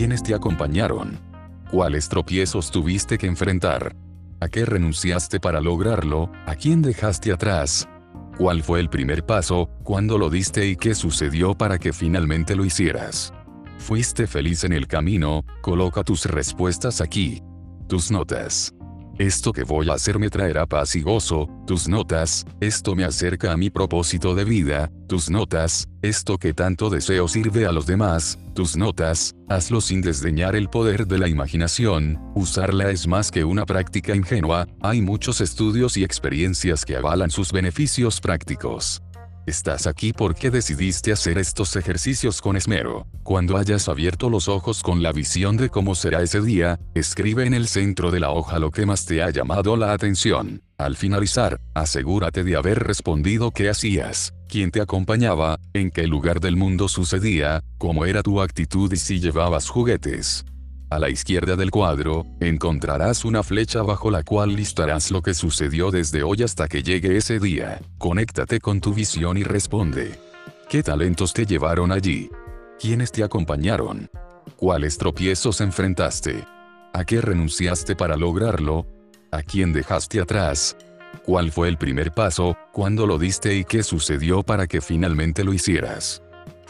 ¿Quiénes te acompañaron? ¿Cuáles tropiezos tuviste que enfrentar? ¿A qué renunciaste para lograrlo? ¿A quién dejaste atrás? ¿Cuál fue el primer paso? ¿Cuándo lo diste y qué sucedió para que finalmente lo hicieras? ¿Fuiste feliz en el camino? Coloca tus respuestas aquí. Tus notas. Esto que voy a hacer me traerá paz y gozo, tus notas, esto me acerca a mi propósito de vida, tus notas, esto que tanto deseo sirve a los demás, tus notas, hazlo sin desdeñar el poder de la imaginación, usarla es más que una práctica ingenua, hay muchos estudios y experiencias que avalan sus beneficios prácticos. Estás aquí porque decidiste hacer estos ejercicios con esmero. Cuando hayas abierto los ojos con la visión de cómo será ese día, escribe en el centro de la hoja lo que más te ha llamado la atención. Al finalizar, asegúrate de haber respondido qué hacías, quién te acompañaba, en qué lugar del mundo sucedía, cómo era tu actitud y si llevabas juguetes. A la izquierda del cuadro, encontrarás una flecha bajo la cual listarás lo que sucedió desde hoy hasta que llegue ese día. Conéctate con tu visión y responde. ¿Qué talentos te llevaron allí? ¿Quiénes te acompañaron? ¿Cuáles tropiezos enfrentaste? ¿A qué renunciaste para lograrlo? ¿A quién dejaste atrás? ¿Cuál fue el primer paso? ¿Cuándo lo diste y qué sucedió para que finalmente lo hicieras?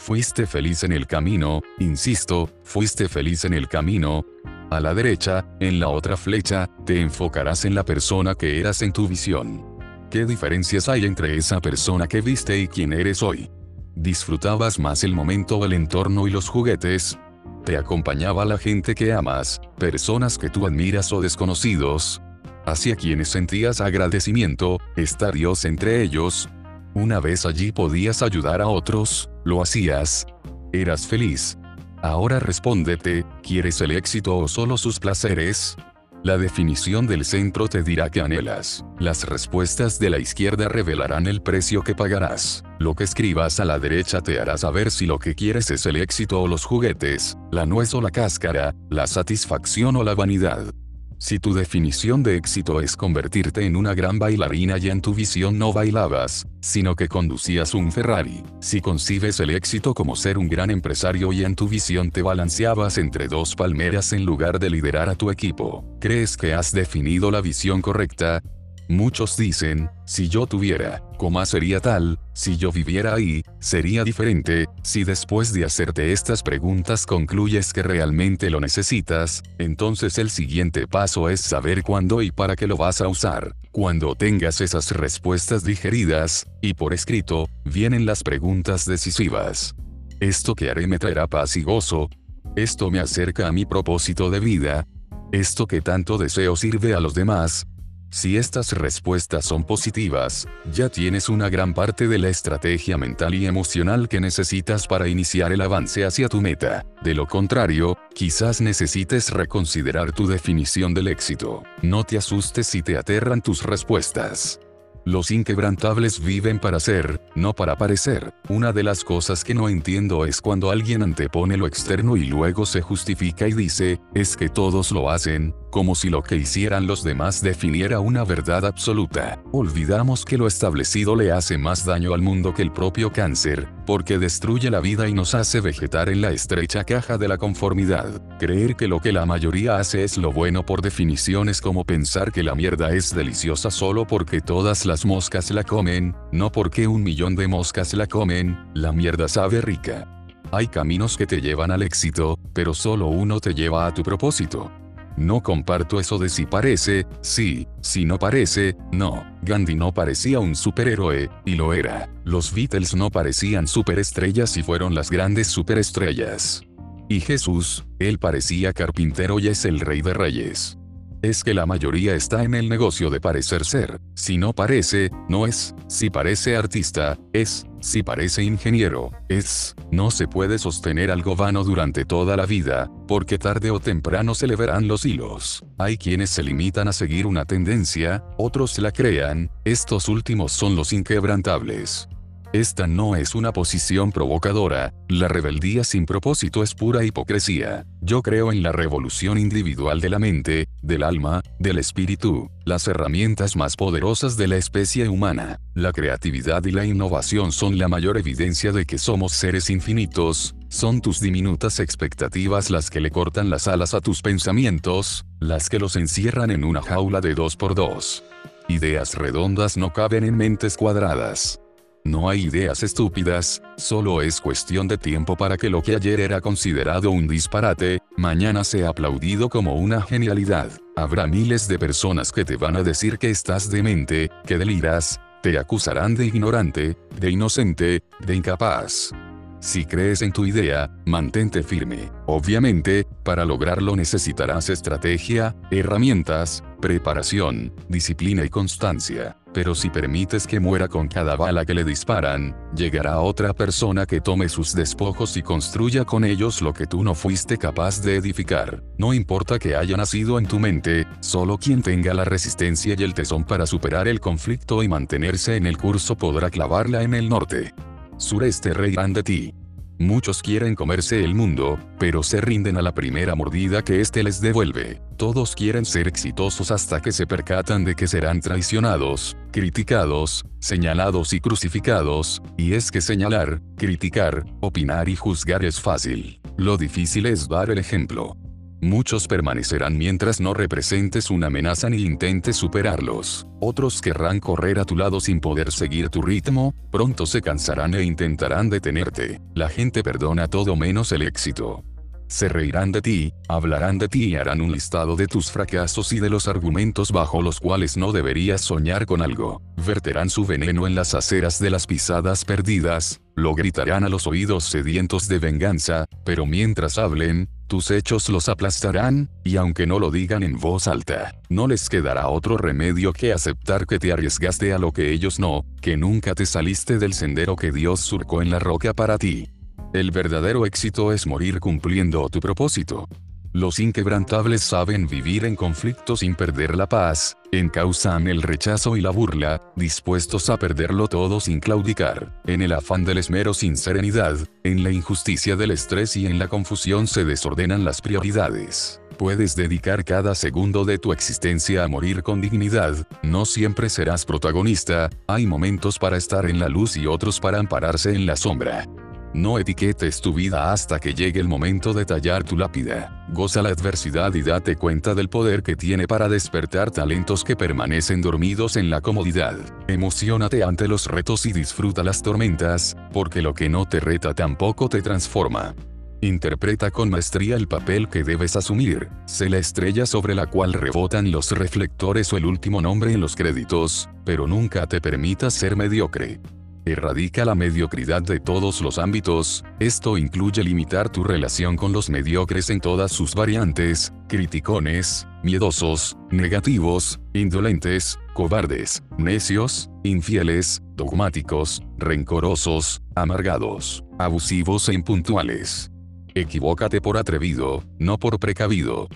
Fuiste feliz en el camino, insisto, fuiste feliz en el camino. A la derecha, en la otra flecha, te enfocarás en la persona que eras en tu visión. ¿Qué diferencias hay entre esa persona que viste y quien eres hoy? ¿Disfrutabas más el momento, el entorno y los juguetes? ¿Te acompañaba la gente que amas, personas que tú admiras o desconocidos? ¿Hacia quienes sentías agradecimiento, está Dios entre ellos? Una vez allí podías ayudar a otros, lo hacías. Eras feliz. Ahora respóndete, ¿quieres el éxito o solo sus placeres? La definición del centro te dirá que anhelas. Las respuestas de la izquierda revelarán el precio que pagarás. Lo que escribas a la derecha te hará saber si lo que quieres es el éxito o los juguetes, la nuez o la cáscara, la satisfacción o la vanidad. Si tu definición de éxito es convertirte en una gran bailarina y en tu visión no bailabas, sino que conducías un Ferrari, si concibes el éxito como ser un gran empresario y en tu visión te balanceabas entre dos palmeras en lugar de liderar a tu equipo, ¿crees que has definido la visión correcta? Muchos dicen, si yo tuviera, coma sería tal, si yo viviera ahí, sería diferente, si después de hacerte estas preguntas concluyes que realmente lo necesitas, entonces el siguiente paso es saber cuándo y para qué lo vas a usar. Cuando tengas esas respuestas digeridas, y por escrito, vienen las preguntas decisivas. Esto que haré me traerá paz y gozo. Esto me acerca a mi propósito de vida. Esto que tanto deseo sirve a los demás, si estas respuestas son positivas, ya tienes una gran parte de la estrategia mental y emocional que necesitas para iniciar el avance hacia tu meta. De lo contrario, quizás necesites reconsiderar tu definición del éxito. No te asustes si te aterran tus respuestas. Los inquebrantables viven para ser, no para parecer. Una de las cosas que no entiendo es cuando alguien antepone lo externo y luego se justifica y dice, es que todos lo hacen, como si lo que hicieran los demás definiera una verdad absoluta. Olvidamos que lo establecido le hace más daño al mundo que el propio cáncer, porque destruye la vida y nos hace vegetar en la estrecha caja de la conformidad. Creer que lo que la mayoría hace es lo bueno por definición es como pensar que la mierda es deliciosa solo porque todas las moscas la comen, no porque un millón de moscas la comen, la mierda sabe rica. Hay caminos que te llevan al éxito, pero solo uno te lleva a tu propósito. No comparto eso de si parece, sí, si no parece, no. Gandhi no parecía un superhéroe, y lo era. Los Beatles no parecían superestrellas y fueron las grandes superestrellas. Y Jesús, él parecía carpintero y es el rey de reyes es que la mayoría está en el negocio de parecer ser. Si no parece, no es. Si parece artista, es. Si parece ingeniero, es. No se puede sostener algo vano durante toda la vida, porque tarde o temprano se le verán los hilos. Hay quienes se limitan a seguir una tendencia, otros la crean, estos últimos son los inquebrantables. Esta no es una posición provocadora, la rebeldía sin propósito es pura hipocresía. Yo creo en la revolución individual de la mente, del alma, del espíritu, las herramientas más poderosas de la especie humana. La creatividad y la innovación son la mayor evidencia de que somos seres infinitos, Son tus diminutas expectativas las que le cortan las alas a tus pensamientos, las que los encierran en una jaula de dos por dos. Ideas redondas no caben en mentes cuadradas. No hay ideas estúpidas, solo es cuestión de tiempo para que lo que ayer era considerado un disparate, mañana sea aplaudido como una genialidad. Habrá miles de personas que te van a decir que estás demente, que deliras, te acusarán de ignorante, de inocente, de incapaz. Si crees en tu idea, mantente firme. Obviamente, para lograrlo necesitarás estrategia, herramientas, preparación, disciplina y constancia. Pero si permites que muera con cada bala que le disparan, llegará otra persona que tome sus despojos y construya con ellos lo que tú no fuiste capaz de edificar. No importa que haya nacido en tu mente, solo quien tenga la resistencia y el tesón para superar el conflicto y mantenerse en el curso podrá clavarla en el norte sureste reirán de ti. Muchos quieren comerse el mundo, pero se rinden a la primera mordida que éste les devuelve. Todos quieren ser exitosos hasta que se percatan de que serán traicionados, criticados, señalados y crucificados, y es que señalar, criticar, opinar y juzgar es fácil. Lo difícil es dar el ejemplo. Muchos permanecerán mientras no representes una amenaza ni intentes superarlos. Otros querrán correr a tu lado sin poder seguir tu ritmo, pronto se cansarán e intentarán detenerte. La gente perdona todo menos el éxito. Se reirán de ti, hablarán de ti y harán un listado de tus fracasos y de los argumentos bajo los cuales no deberías soñar con algo. Verterán su veneno en las aceras de las pisadas perdidas, lo gritarán a los oídos sedientos de venganza, pero mientras hablen, tus hechos los aplastarán, y aunque no lo digan en voz alta, no les quedará otro remedio que aceptar que te arriesgaste a lo que ellos no, que nunca te saliste del sendero que Dios surcó en la roca para ti. El verdadero éxito es morir cumpliendo tu propósito. Los inquebrantables saben vivir en conflicto sin perder la paz, encausan el rechazo y la burla, dispuestos a perderlo todo sin claudicar. En el afán del esmero sin serenidad, en la injusticia del estrés y en la confusión se desordenan las prioridades. Puedes dedicar cada segundo de tu existencia a morir con dignidad, no siempre serás protagonista, hay momentos para estar en la luz y otros para ampararse en la sombra. No etiquetes tu vida hasta que llegue el momento de tallar tu lápida. Goza la adversidad y date cuenta del poder que tiene para despertar talentos que permanecen dormidos en la comodidad. Emocionate ante los retos y disfruta las tormentas, porque lo que no te reta tampoco te transforma. Interpreta con maestría el papel que debes asumir. Sé la estrella sobre la cual rebotan los reflectores o el último nombre en los créditos, pero nunca te permitas ser mediocre. Erradica la mediocridad de todos los ámbitos, esto incluye limitar tu relación con los mediocres en todas sus variantes, criticones, miedosos, negativos, indolentes, cobardes, necios, infieles, dogmáticos, rencorosos, amargados, abusivos e impuntuales. Equivócate por atrevido, no por precavido.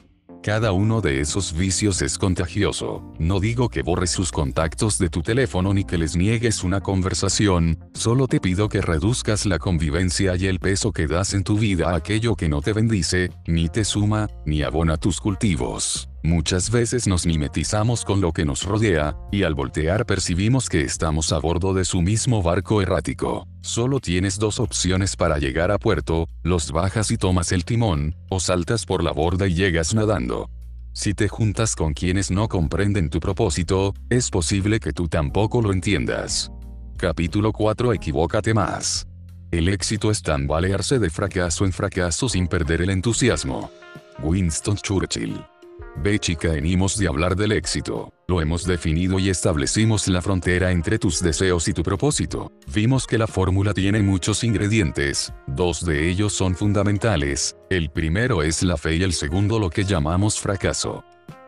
Cada uno de esos vicios es contagioso. No digo que borres sus contactos de tu teléfono ni que les niegues una conversación, solo te pido que reduzcas la convivencia y el peso que das en tu vida a aquello que no te bendice, ni te suma, ni abona tus cultivos. Muchas veces nos mimetizamos con lo que nos rodea, y al voltear percibimos que estamos a bordo de su mismo barco errático. Solo tienes dos opciones para llegar a puerto, los bajas y tomas el timón, o saltas por la borda y llegas nadando. Si te juntas con quienes no comprenden tu propósito, es posible que tú tampoco lo entiendas. Capítulo 4 Equivócate más. El éxito es tambalearse de fracaso en fracaso sin perder el entusiasmo. Winston Churchill Ve chica venimos de hablar del éxito. Lo hemos definido y establecimos la frontera entre tus deseos y tu propósito. Vimos que la fórmula tiene muchos ingredientes, dos de ellos son fundamentales, el primero es la fe y el segundo lo que llamamos fracaso.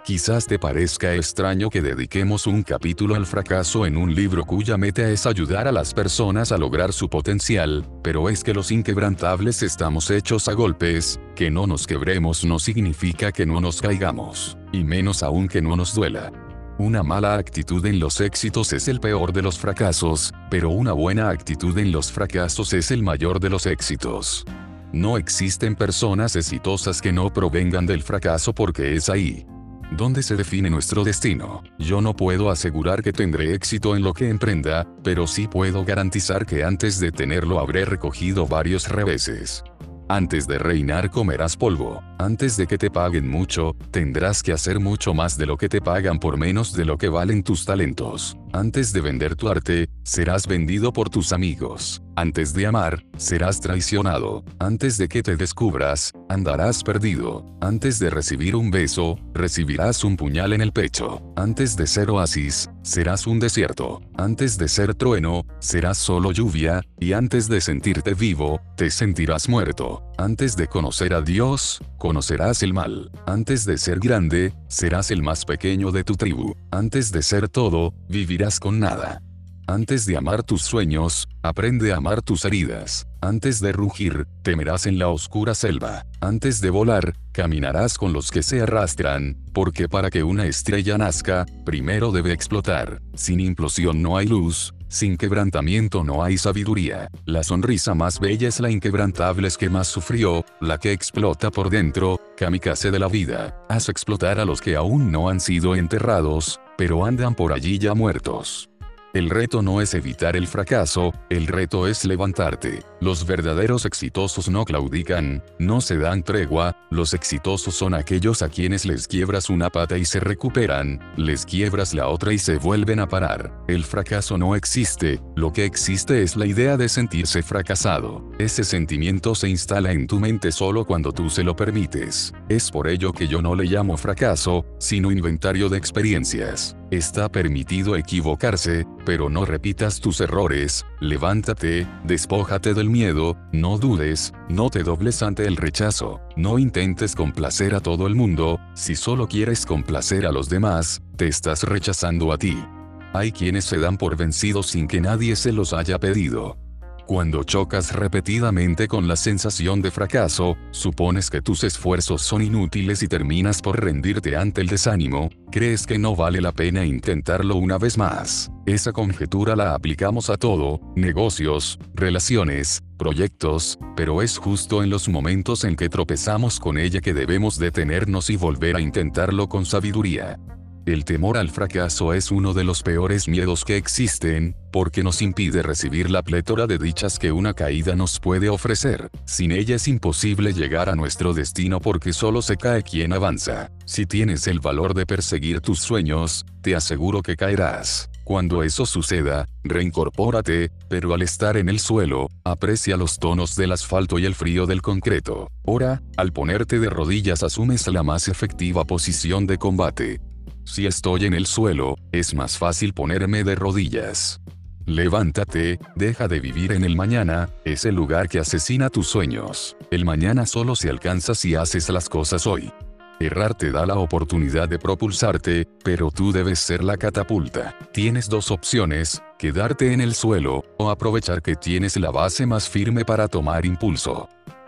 Quizás te parezca extraño que dediquemos un capítulo al fracaso en un libro cuya meta es ayudar a las personas a lograr su potencial, pero es que los inquebrantables estamos hechos a golpes, que no nos quebremos no significa que no nos caigamos, y menos aún que no nos duela. Una mala actitud en los éxitos es el peor de los fracasos, pero una buena actitud en los fracasos es el mayor de los éxitos. No existen personas exitosas que no provengan del fracaso porque es ahí ¿Dónde se define nuestro destino? Yo no puedo asegurar que tendré éxito en lo que emprenda, pero sí puedo garantizar que antes de tenerlo habré recogido varios reveses. Antes de reinar comerás polvo. Antes de que te paguen mucho, tendrás que hacer mucho más de lo que te pagan por menos de lo que valen tus talentos. Antes de vender tu arte, serás vendido por tus amigos. Antes de amar, serás traicionado. Antes de que te descubras, andarás perdido. Antes de recibir un beso, recibirás un puñal en el pecho. Antes de ser oasis, serás un desierto. Antes de ser trueno, serás solo lluvia, y antes de sentirte vivo, te sentirás muerto. Antes de conocer a Dios, conocerás el mal. Antes de ser grande, serás el más pequeño de tu tribu. Antes de ser todo, vivirás con nada. Antes de amar tus sueños, aprende a amar tus heridas. Antes de rugir, temerás en la oscura selva. Antes de volar, caminarás con los que se arrastran, porque para que una estrella nazca, primero debe explotar. Sin implosión no hay luz, sin quebrantamiento no hay sabiduría. La sonrisa más bella es la inquebrantable es que más sufrió, la que explota por dentro, kamikaze de la vida. Haz explotar a los que aún no han sido enterrados, pero andan por allí ya muertos. El reto no es evitar el fracaso, el reto es levantarte. Los verdaderos exitosos no claudican, no se dan tregua, los exitosos son aquellos a quienes les quiebras una pata y se recuperan, les quiebras la otra y se vuelven a parar. El fracaso no existe, lo que existe es la idea de sentirse fracasado. Ese sentimiento se instala en tu mente solo cuando tú se lo permites. Es por ello que yo no le llamo fracaso, sino inventario de experiencias. Está permitido equivocarse, pero no repitas tus errores, levántate, despójate del miedo, no dudes, no te dobles ante el rechazo, no intentes complacer a todo el mundo, si solo quieres complacer a los demás, te estás rechazando a ti. Hay quienes se dan por vencidos sin que nadie se los haya pedido. Cuando chocas repetidamente con la sensación de fracaso, supones que tus esfuerzos son inútiles y terminas por rendirte ante el desánimo, crees que no vale la pena intentarlo una vez más. Esa conjetura la aplicamos a todo, negocios, relaciones, proyectos, pero es justo en los momentos en que tropezamos con ella que debemos detenernos y volver a intentarlo con sabiduría. El temor al fracaso es uno de los peores miedos que existen, porque nos impide recibir la plétora de dichas que una caída nos puede ofrecer. Sin ella es imposible llegar a nuestro destino porque solo se cae quien avanza. Si tienes el valor de perseguir tus sueños, te aseguro que caerás. Cuando eso suceda, reincorpórate, pero al estar en el suelo, aprecia los tonos del asfalto y el frío del concreto. Ora, al ponerte de rodillas asumes la más efectiva posición de combate. Si estoy en el suelo, es más fácil ponerme de rodillas. Levántate, deja de vivir en el mañana, es el lugar que asesina tus sueños. El mañana solo se alcanza si haces las cosas hoy. Errar te da la oportunidad de propulsarte, pero tú debes ser la catapulta. Tienes dos opciones, quedarte en el suelo, o aprovechar que tienes la base más firme para tomar impulso.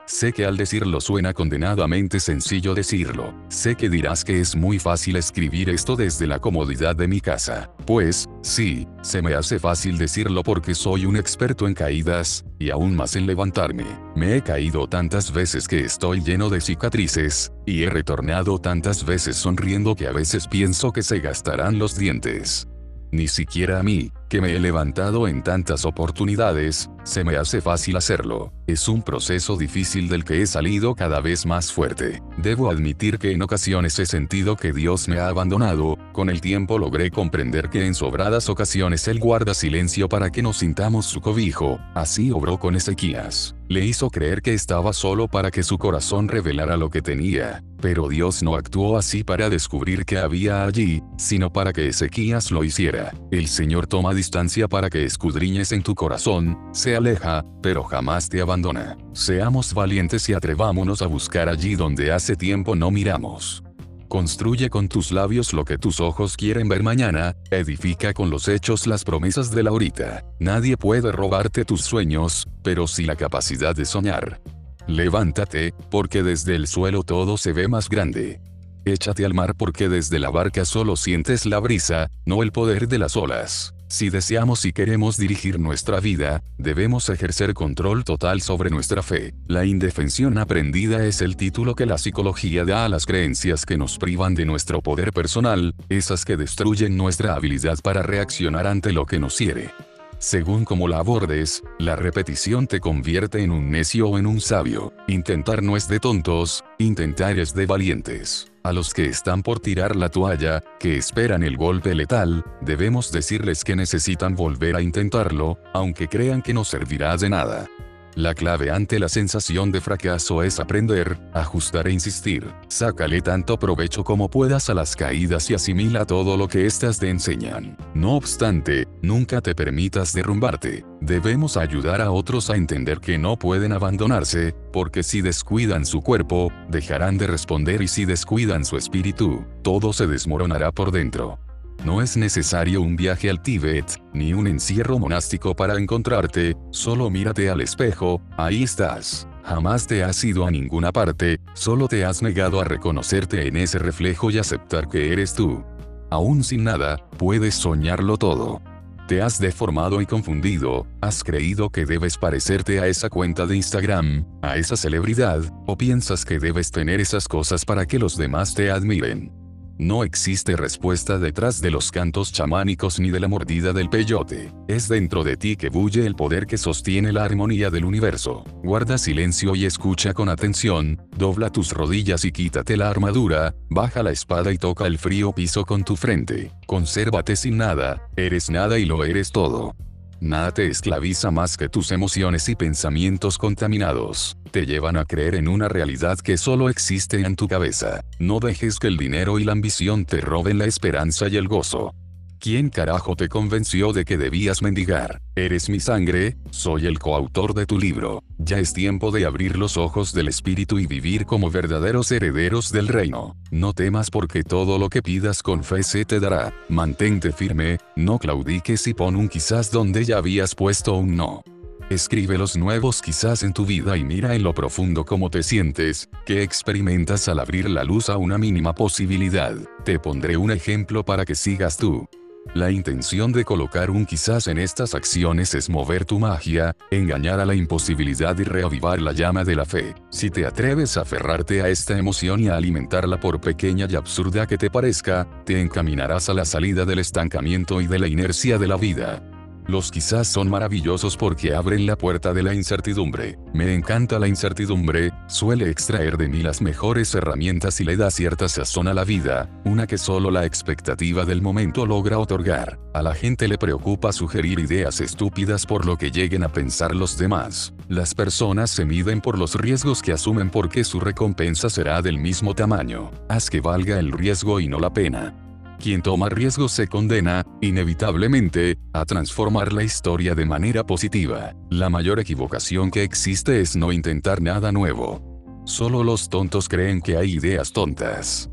Sé que al decirlo suena condenadamente sencillo decirlo. Sé que dirás que es muy fácil escribir esto desde la comodidad de mi casa. Pues, sí, se me hace fácil decirlo porque soy un experto en caídas, y aún más en levantarme. Me he caído tantas veces que estoy lleno de cicatrices, y he retornado tantas veces sonriendo que a veces pienso que se gastarán los dientes. Ni siquiera a mí, que me he levantado en tantas oportunidades, se me hace fácil hacerlo. Es un proceso difícil del que he salido cada vez más fuerte. Debo admitir que en ocasiones he sentido que Dios me ha abandonado, con el tiempo logré comprender que en sobradas ocasiones Él guarda silencio para que nos sintamos su cobijo, así obró con Ezequías. Le hizo creer que estaba solo para que su corazón revelara lo que tenía, pero Dios no actuó así para descubrir que había allí, sino para que Ezequías lo hiciera. El Señor toma distancia para que escudriñes en tu corazón, se aleja, pero jamás te abandona. Seamos valientes y atrevámonos a buscar allí donde hace tiempo no miramos. Construye con tus labios lo que tus ojos quieren ver mañana, edifica con los hechos las promesas de la ahorita. Nadie puede robarte tus sueños, pero sí la capacidad de soñar. Levántate, porque desde el suelo todo se ve más grande. Échate al mar porque desde la barca solo sientes la brisa, no el poder de las olas. Si deseamos y queremos dirigir nuestra vida, debemos ejercer control total sobre nuestra fe. La indefensión aprendida es el título que la psicología da a las creencias que nos privan de nuestro poder personal, esas que destruyen nuestra habilidad para reaccionar ante lo que nos hiere. Según como la abordes, la repetición te convierte en un necio o en un sabio. Intentar no es de tontos, intentar es de valientes. A los que están por tirar la toalla, que esperan el golpe letal, debemos decirles que necesitan volver a intentarlo, aunque crean que no servirá de nada. La clave ante la sensación de fracaso es aprender, ajustar e insistir. Sácale tanto provecho como puedas a las caídas y asimila todo lo que éstas te enseñan. No obstante, nunca te permitas derrumbarte. Debemos ayudar a otros a entender que no pueden abandonarse, porque si descuidan su cuerpo, dejarán de responder y si descuidan su espíritu, todo se desmoronará por dentro. No es necesario un viaje al Tíbet, ni un encierro monástico para encontrarte, solo mírate al espejo, ahí estás. Jamás te has ido a ninguna parte, solo te has negado a reconocerte en ese reflejo y aceptar que eres tú. Aún sin nada, puedes soñarlo todo. Te has deformado y confundido, has creído que debes parecerte a esa cuenta de Instagram, a esa celebridad, o piensas que debes tener esas cosas para que los demás te admiren. No existe respuesta detrás de los cantos chamánicos ni de la mordida del peyote. Es dentro de ti que bulle el poder que sostiene la armonía del universo. Guarda silencio y escucha con atención, dobla tus rodillas y quítate la armadura, baja la espada y toca el frío piso con tu frente. Consérvate sin nada, eres nada y lo eres todo. Nada te esclaviza más que tus emociones y pensamientos contaminados. Te llevan a creer en una realidad que solo existe en tu cabeza. No dejes que el dinero y la ambición te roben la esperanza y el gozo. ¿Quién carajo te convenció de que debías mendigar? Eres mi sangre, soy el coautor de tu libro. Ya es tiempo de abrir los ojos del espíritu y vivir como verdaderos herederos del reino. No temas porque todo lo que pidas con fe se te dará. Mantente firme, no claudiques y pon un quizás donde ya habías puesto un no. Escribe los nuevos quizás en tu vida y mira en lo profundo cómo te sientes, que experimentas al abrir la luz a una mínima posibilidad. Te pondré un ejemplo para que sigas tú. La intención de colocar un quizás en estas acciones es mover tu magia, engañar a la imposibilidad y reavivar la llama de la fe. Si te atreves a aferrarte a esta emoción y a alimentarla por pequeña y absurda que te parezca, te encaminarás a la salida del estancamiento y de la inercia de la vida. Los quizás son maravillosos porque abren la puerta de la incertidumbre. Me encanta la incertidumbre, suele extraer de mí las mejores herramientas y le da cierta sazón a la vida, una que solo la expectativa del momento logra otorgar. A la gente le preocupa sugerir ideas estúpidas por lo que lleguen a pensar los demás. Las personas se miden por los riesgos que asumen porque su recompensa será del mismo tamaño. Haz que valga el riesgo y no la pena. Quien toma riesgos se condena, inevitablemente, a transformar la historia de manera positiva. La mayor equivocación que existe es no intentar nada nuevo. Solo los tontos creen que hay ideas tontas.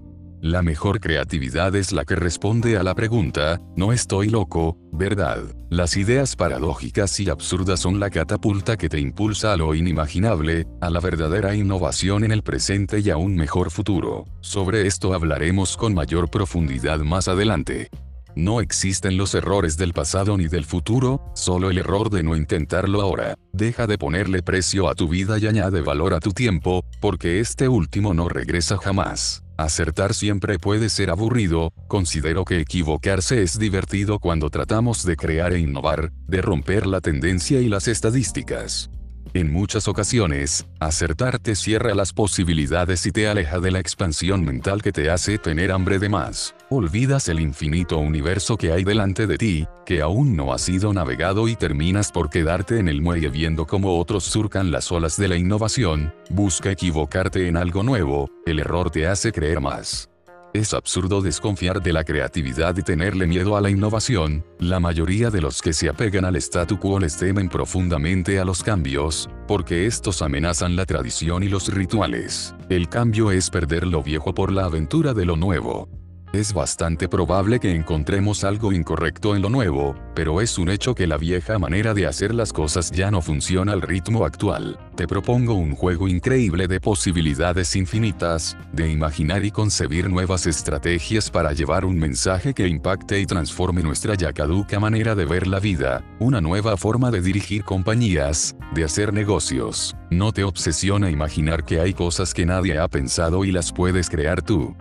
La mejor creatividad es la que responde a la pregunta, no estoy loco, ¿verdad? Las ideas paradójicas y absurdas son la catapulta que te impulsa a lo inimaginable, a la verdadera innovación en el presente y a un mejor futuro. Sobre esto hablaremos con mayor profundidad más adelante. No existen los errores del pasado ni del futuro, solo el error de no intentarlo ahora. Deja de ponerle precio a tu vida y añade valor a tu tiempo, porque este último no regresa jamás. Acertar siempre puede ser aburrido, considero que equivocarse es divertido cuando tratamos de crear e innovar, de romper la tendencia y las estadísticas. En muchas ocasiones, acertar te cierra las posibilidades y te aleja de la expansión mental que te hace tener hambre de más. Olvidas el infinito universo que hay delante de ti, que aún no ha sido navegado y terminas por quedarte en el muelle viendo cómo otros surcan las olas de la innovación, busca equivocarte en algo nuevo, el error te hace creer más. Es absurdo desconfiar de la creatividad y tenerle miedo a la innovación, la mayoría de los que se apegan al statu quo les temen profundamente a los cambios, porque estos amenazan la tradición y los rituales. El cambio es perder lo viejo por la aventura de lo nuevo. Es bastante probable que encontremos algo incorrecto en lo nuevo, pero es un hecho que la vieja manera de hacer las cosas ya no funciona al ritmo actual. Te propongo un juego increíble de posibilidades infinitas, de imaginar y concebir nuevas estrategias para llevar un mensaje que impacte y transforme nuestra ya caduca manera de ver la vida, una nueva forma de dirigir compañías, de hacer negocios. No te obsesiona imaginar que hay cosas que nadie ha pensado y las puedes crear tú.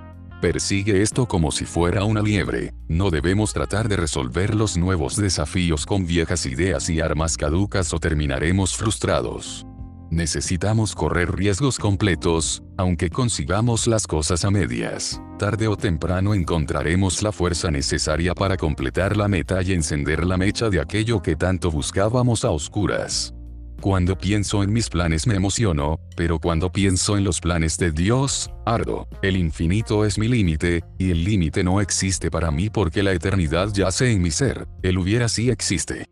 Persigue esto como si fuera una liebre. No debemos tratar de resolver los nuevos desafíos con viejas ideas y armas caducas o terminaremos frustrados. Necesitamos correr riesgos completos, aunque consigamos las cosas a medias. Tarde o temprano encontraremos la fuerza necesaria para completar la meta y encender la mecha de aquello que tanto buscábamos a oscuras. Cuando pienso en mis planes me emociono, pero cuando pienso en los planes de Dios, ardo. El infinito es mi límite, y el límite no existe para mí porque la eternidad yace en mi ser. El hubiera sí existe.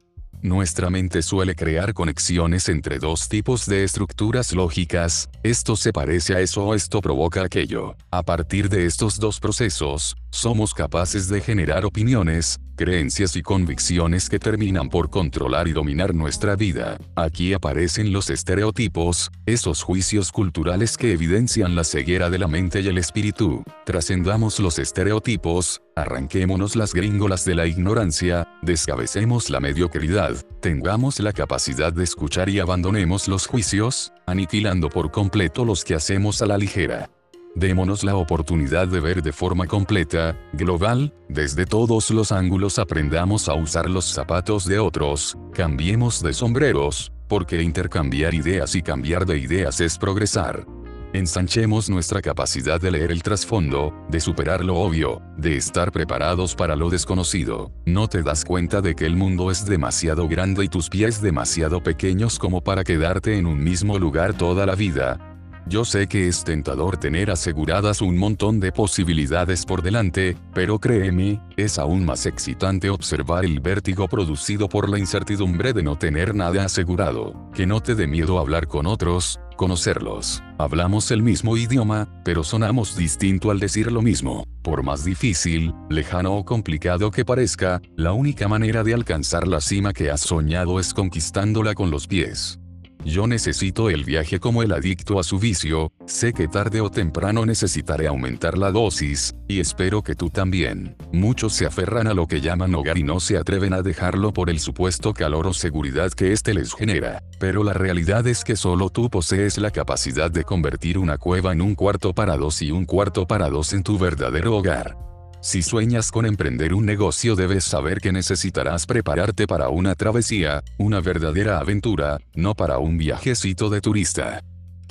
Nuestra mente suele crear conexiones entre dos tipos de estructuras lógicas, esto se parece a eso o esto provoca aquello. A partir de estos dos procesos, somos capaces de generar opiniones, creencias y convicciones que terminan por controlar y dominar nuestra vida. Aquí aparecen los estereotipos, esos juicios culturales que evidencian la ceguera de la mente y el espíritu. Trascendamos los estereotipos, arranquémonos las gringolas de la ignorancia, descabecemos la mediocridad, tengamos la capacidad de escuchar y abandonemos los juicios, aniquilando por completo los que hacemos a la ligera. Démonos la oportunidad de ver de forma completa, global, desde todos los ángulos aprendamos a usar los zapatos de otros, cambiemos de sombreros, porque intercambiar ideas y cambiar de ideas es progresar. Ensanchemos nuestra capacidad de leer el trasfondo, de superar lo obvio, de estar preparados para lo desconocido. No te das cuenta de que el mundo es demasiado grande y tus pies demasiado pequeños como para quedarte en un mismo lugar toda la vida, yo sé que es tentador tener aseguradas un montón de posibilidades por delante, pero créeme, es aún más excitante observar el vértigo producido por la incertidumbre de no tener nada asegurado. Que no te dé miedo hablar con otros, conocerlos. Hablamos el mismo idioma, pero sonamos distinto al decir lo mismo. Por más difícil, lejano o complicado que parezca, la única manera de alcanzar la cima que has soñado es conquistándola con los pies. Yo necesito el viaje como el adicto a su vicio, sé que tarde o temprano necesitaré aumentar la dosis, y espero que tú también. Muchos se aferran a lo que llaman hogar y no se atreven a dejarlo por el supuesto calor o seguridad que éste les genera. Pero la realidad es que solo tú posees la capacidad de convertir una cueva en un cuarto para dos y un cuarto para dos en tu verdadero hogar. Si sueñas con emprender un negocio debes saber que necesitarás prepararte para una travesía, una verdadera aventura, no para un viajecito de turista.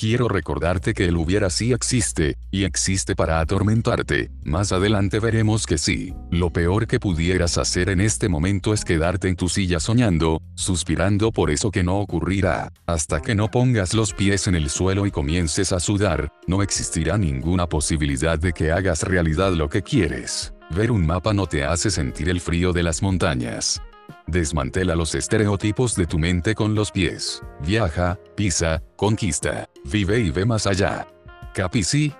Quiero recordarte que el hubiera sí existe, y existe para atormentarte, más adelante veremos que sí. Lo peor que pudieras hacer en este momento es quedarte en tu silla soñando, suspirando por eso que no ocurrirá. Hasta que no pongas los pies en el suelo y comiences a sudar, no existirá ninguna posibilidad de que hagas realidad lo que quieres. Ver un mapa no te hace sentir el frío de las montañas. Desmantela los estereotipos de tu mente con los pies. Viaja, pisa, conquista, vive y ve más allá. Capici.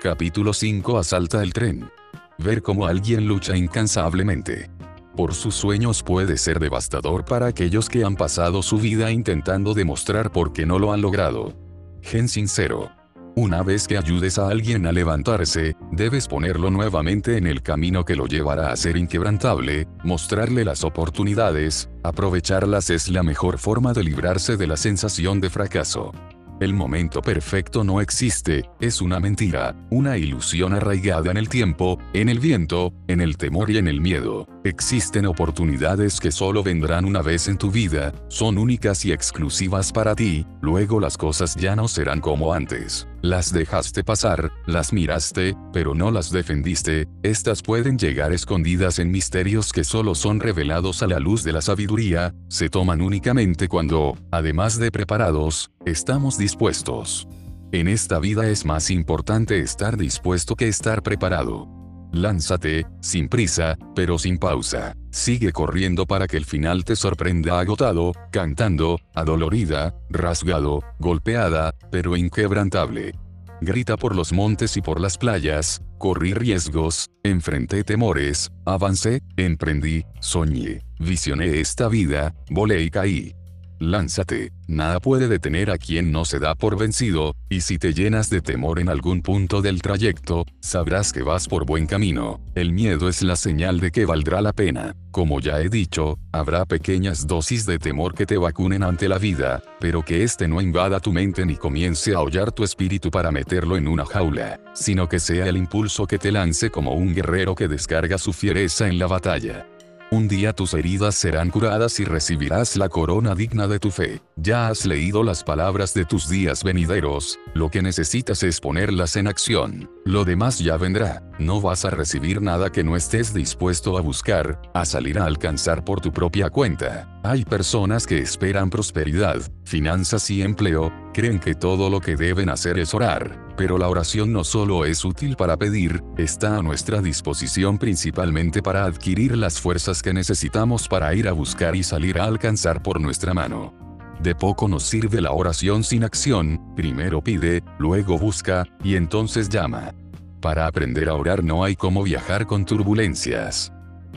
Capítulo 5 Asalta el tren. Ver cómo alguien lucha incansablemente. Por sus sueños puede ser devastador para aquellos que han pasado su vida intentando demostrar por qué no lo han logrado. Gen sincero. Una vez que ayudes a alguien a levantarse, debes ponerlo nuevamente en el camino que lo llevará a ser inquebrantable, mostrarle las oportunidades, aprovecharlas es la mejor forma de librarse de la sensación de fracaso. El momento perfecto no existe, es una mentira, una ilusión arraigada en el tiempo, en el viento, en el temor y en el miedo. Existen oportunidades que solo vendrán una vez en tu vida, son únicas y exclusivas para ti, luego las cosas ya no serán como antes. Las dejaste pasar, las miraste, pero no las defendiste, estas pueden llegar escondidas en misterios que solo son revelados a la luz de la sabiduría, se toman únicamente cuando, además de preparados, estamos dispuestos. En esta vida es más importante estar dispuesto que estar preparado. Lánzate, sin prisa, pero sin pausa. Sigue corriendo para que el final te sorprenda agotado, cantando, adolorida, rasgado, golpeada, pero inquebrantable. Grita por los montes y por las playas, corrí riesgos, enfrenté temores, avancé, emprendí, soñé, visioné esta vida, volé y caí. Lánzate, nada puede detener a quien no se da por vencido, y si te llenas de temor en algún punto del trayecto, sabrás que vas por buen camino. El miedo es la señal de que valdrá la pena. Como ya he dicho, habrá pequeñas dosis de temor que te vacunen ante la vida, pero que éste no invada tu mente ni comience a hollar tu espíritu para meterlo en una jaula, sino que sea el impulso que te lance como un guerrero que descarga su fiereza en la batalla. Un día tus heridas serán curadas y recibirás la corona digna de tu fe. Ya has leído las palabras de tus días venideros, lo que necesitas es ponerlas en acción. Lo demás ya vendrá. No vas a recibir nada que no estés dispuesto a buscar, a salir a alcanzar por tu propia cuenta. Hay personas que esperan prosperidad, finanzas y empleo, creen que todo lo que deben hacer es orar, pero la oración no solo es útil para pedir, está a nuestra disposición principalmente para adquirir las fuerzas que necesitamos para ir a buscar y salir a alcanzar por nuestra mano. De poco nos sirve la oración sin acción, primero pide, luego busca, y entonces llama. Para aprender a orar no hay como viajar con turbulencias.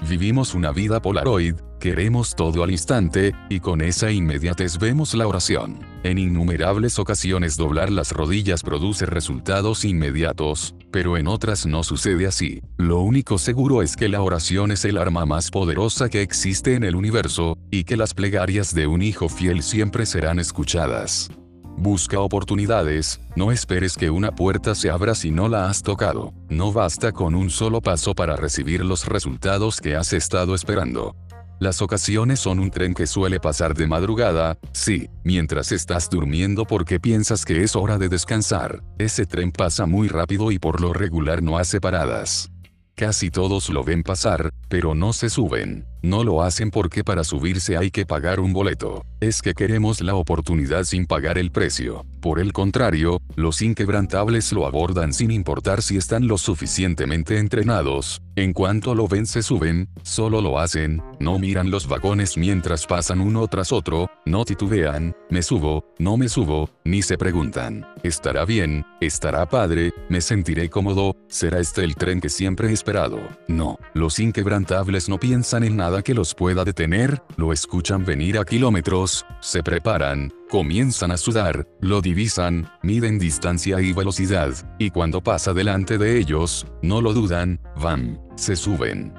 Vivimos una vida polaroid, queremos todo al instante, y con esa inmediatez vemos la oración. En innumerables ocasiones doblar las rodillas produce resultados inmediatos, pero en otras no sucede así. Lo único seguro es que la oración es el arma más poderosa que existe en el universo, y que las plegarias de un hijo fiel siempre serán escuchadas. Busca oportunidades, no esperes que una puerta se abra si no la has tocado. No basta con un solo paso para recibir los resultados que has estado esperando. Las ocasiones son un tren que suele pasar de madrugada, sí, mientras estás durmiendo porque piensas que es hora de descansar. Ese tren pasa muy rápido y por lo regular no hace paradas. Casi todos lo ven pasar, pero no se suben. No lo hacen porque para subirse hay que pagar un boleto. Es que queremos la oportunidad sin pagar el precio. Por el contrario, los inquebrantables lo abordan sin importar si están lo suficientemente entrenados. En cuanto lo ven se suben, solo lo hacen, no miran los vagones mientras pasan uno tras otro, no titubean, me subo, no me subo, ni se preguntan, ¿estará bien? ¿Estará padre? ¿Me sentiré cómodo? ¿Será este el tren que siempre he esperado? No, los inquebrantables no piensan en nada que los pueda detener, lo escuchan venir a kilómetros, se preparan, comienzan a sudar, lo divisan, miden distancia y velocidad, y cuando pasa delante de ellos, no lo dudan, van, se suben.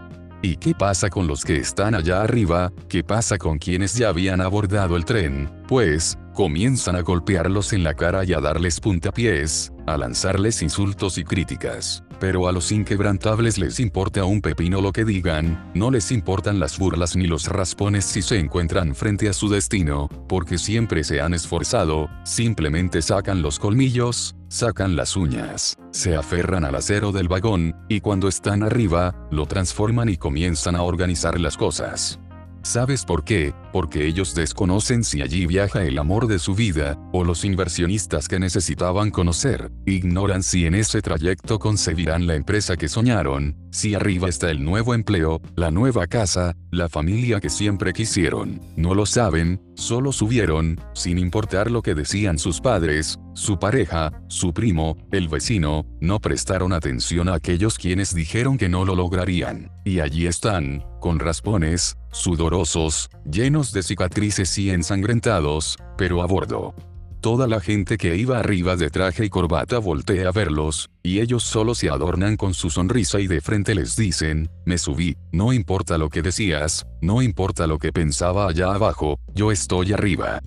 ¿Y qué pasa con los que están allá arriba? ¿Qué pasa con quienes ya habían abordado el tren? Pues, comienzan a golpearlos en la cara y a darles puntapiés, a lanzarles insultos y críticas. Pero a los inquebrantables les importa un pepino lo que digan, no les importan las burlas ni los raspones si se encuentran frente a su destino, porque siempre se han esforzado, simplemente sacan los colmillos, sacan las uñas, se aferran al acero del vagón, y cuando están arriba, lo transforman y comienzan a organizar las cosas. ¿Sabes por qué? Porque ellos desconocen si allí viaja el amor de su vida, o los inversionistas que necesitaban conocer. Ignoran si en ese trayecto concebirán la empresa que soñaron, si arriba está el nuevo empleo, la nueva casa, la familia que siempre quisieron. No lo saben, solo subieron, sin importar lo que decían sus padres, su pareja, su primo, el vecino, no prestaron atención a aquellos quienes dijeron que no lo lograrían. Y allí están, con raspones, sudorosos, llenos de cicatrices y ensangrentados, pero a bordo. Toda la gente que iba arriba de traje y corbata voltea a verlos, y ellos solo se adornan con su sonrisa y de frente les dicen, me subí, no importa lo que decías, no importa lo que pensaba allá abajo, yo estoy arriba.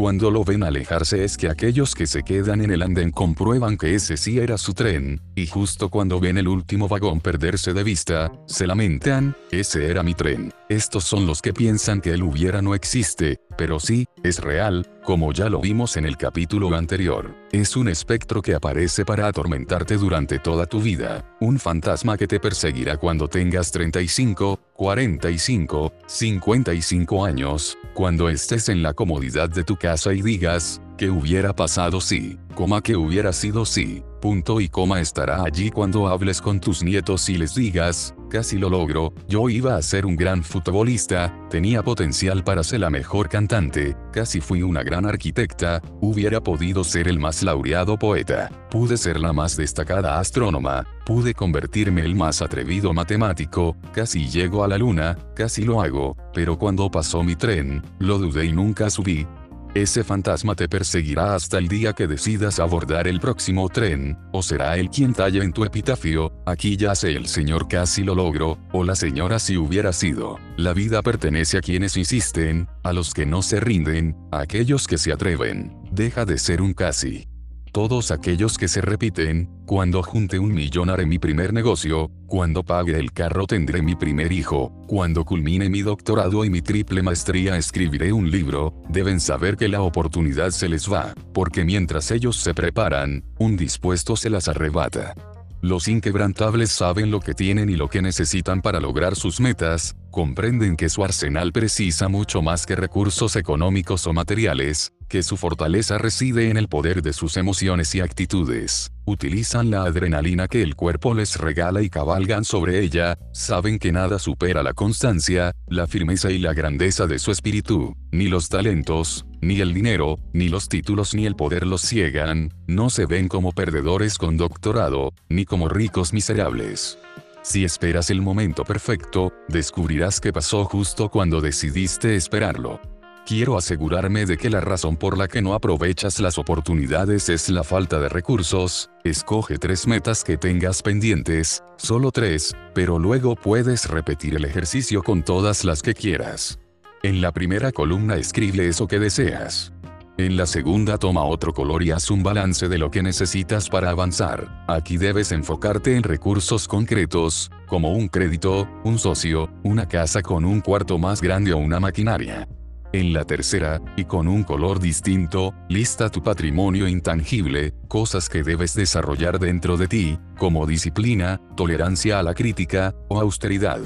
Cuando lo ven alejarse es que aquellos que se quedan en el andén comprueban que ese sí era su tren, y justo cuando ven el último vagón perderse de vista, se lamentan, ese era mi tren. Estos son los que piensan que el hubiera no existe, pero sí, es real, como ya lo vimos en el capítulo anterior. Es un espectro que aparece para atormentarte durante toda tu vida, un fantasma que te perseguirá cuando tengas 35, 45, 55 años, cuando estés en la comodidad de tu casa y digas, ¿qué hubiera pasado si, coma que hubiera sido si, punto y coma estará allí cuando hables con tus nietos y les digas, casi lo logro, yo iba a ser un gran futbolista, tenía potencial para ser la mejor cantante, casi fui una gran arquitecta, hubiera podido ser el más laureado poeta, pude ser la más destacada astrónoma, pude convertirme el más atrevido matemático, casi llego a la luna, casi lo hago, pero cuando pasó mi tren, lo dudé y nunca subí, Ese fantasma te perseguirá hasta el día que decidas abordar el próximo tren, o será él quien talle en tu epitafio, aquí yace el señor casi lo logro, o la señora si hubiera sido. La vida pertenece a quienes insisten, a los que no se rinden, a aquellos que se atreven. Deja de ser un casi todos aquellos que se repiten, cuando junte un millón haré mi primer negocio, cuando pague el carro tendré mi primer hijo, cuando culmine mi doctorado y mi triple maestría escribiré un libro, deben saber que la oportunidad se les va, porque mientras ellos se preparan, un dispuesto se las arrebata. Los inquebrantables saben lo que tienen y lo que necesitan para lograr sus metas, comprenden que su arsenal precisa mucho más que recursos económicos o materiales, que su fortaleza reside en el poder de sus emociones y actitudes. Utilizan la adrenalina que el cuerpo les regala y cabalgan sobre ella, saben que nada supera la constancia, la firmeza y la grandeza de su espíritu, ni los talentos, ni el dinero, ni los títulos ni el poder los ciegan, no se ven como perdedores con doctorado, ni como ricos miserables. Si esperas el momento perfecto, descubrirás que pasó justo cuando decidiste esperarlo. Quiero asegurarme de que la razón por la que no aprovechas las oportunidades es la falta de recursos, escoge tres metas que tengas pendientes, solo tres, pero luego puedes repetir el ejercicio con todas las que quieras. En la primera columna escribe eso que deseas. En la segunda toma otro color y haz un balance de lo que necesitas para avanzar. Aquí debes enfocarte en recursos concretos, como un crédito, un socio, una casa con un cuarto más grande o una maquinaria. En la tercera, y con un color distinto, lista tu patrimonio intangible, cosas que debes desarrollar dentro de ti, como disciplina, tolerancia a la crítica, o austeridad.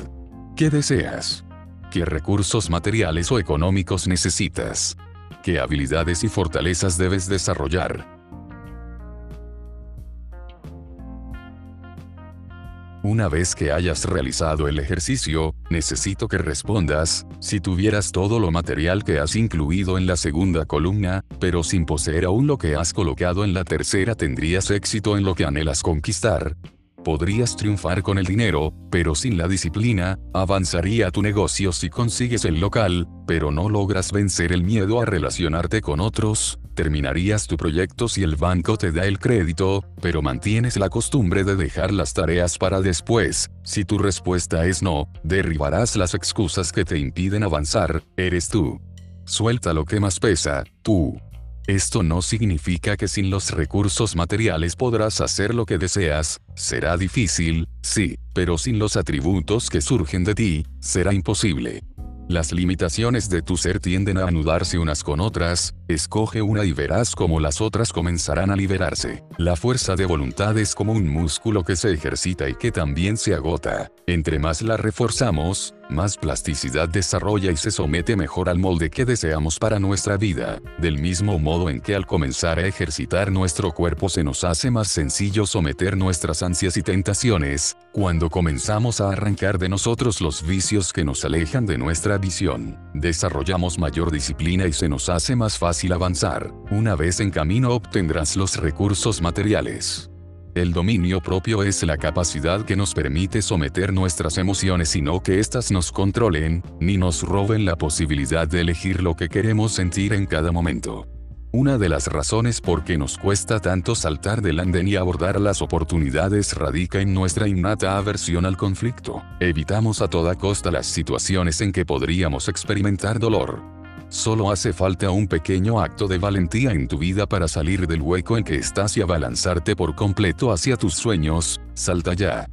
¿Qué deseas? ¿Qué recursos materiales o económicos necesitas? ¿Qué habilidades y fortalezas debes desarrollar? Una vez que hayas realizado el ejercicio, necesito que respondas, si tuvieras todo lo material que has incluido en la segunda columna, pero sin poseer aún lo que has colocado en la tercera tendrías éxito en lo que anhelas conquistar. Podrías triunfar con el dinero, pero sin la disciplina, avanzaría tu negocio si consigues el local, pero no logras vencer el miedo a relacionarte con otros, terminarías tu proyecto si el banco te da el crédito, pero mantienes la costumbre de dejar las tareas para después, si tu respuesta es no, derribarás las excusas que te impiden avanzar, eres tú. Suelta lo que más pesa, tú. Esto no significa que sin los recursos materiales podrás hacer lo que deseas, será difícil, sí, pero sin los atributos que surgen de ti, será imposible. Las limitaciones de tu ser tienden a anudarse unas con otras, escoge una y verás cómo las otras comenzarán a liberarse. La fuerza de voluntad es como un músculo que se ejercita y que también se agota. Entre más la reforzamos, más plasticidad desarrolla y se somete mejor al molde que deseamos para nuestra vida, del mismo modo en que al comenzar a ejercitar nuestro cuerpo se nos hace más sencillo someter nuestras ansias y tentaciones, cuando comenzamos a arrancar de nosotros los vicios que nos alejan de nuestra visión, desarrollamos mayor disciplina y se nos hace más fácil avanzar, una vez en camino obtendrás los recursos materiales. El dominio propio es la capacidad que nos permite someter nuestras emociones y no que éstas nos controlen, ni nos roben la posibilidad de elegir lo que queremos sentir en cada momento. Una de las razones por que nos cuesta tanto saltar del andén y abordar las oportunidades radica en nuestra innata aversión al conflicto. Evitamos a toda costa las situaciones en que podríamos experimentar dolor. Solo hace falta un pequeño acto de valentía en tu vida para salir del hueco en que estás y abalanzarte por completo hacia tus sueños, salta ya.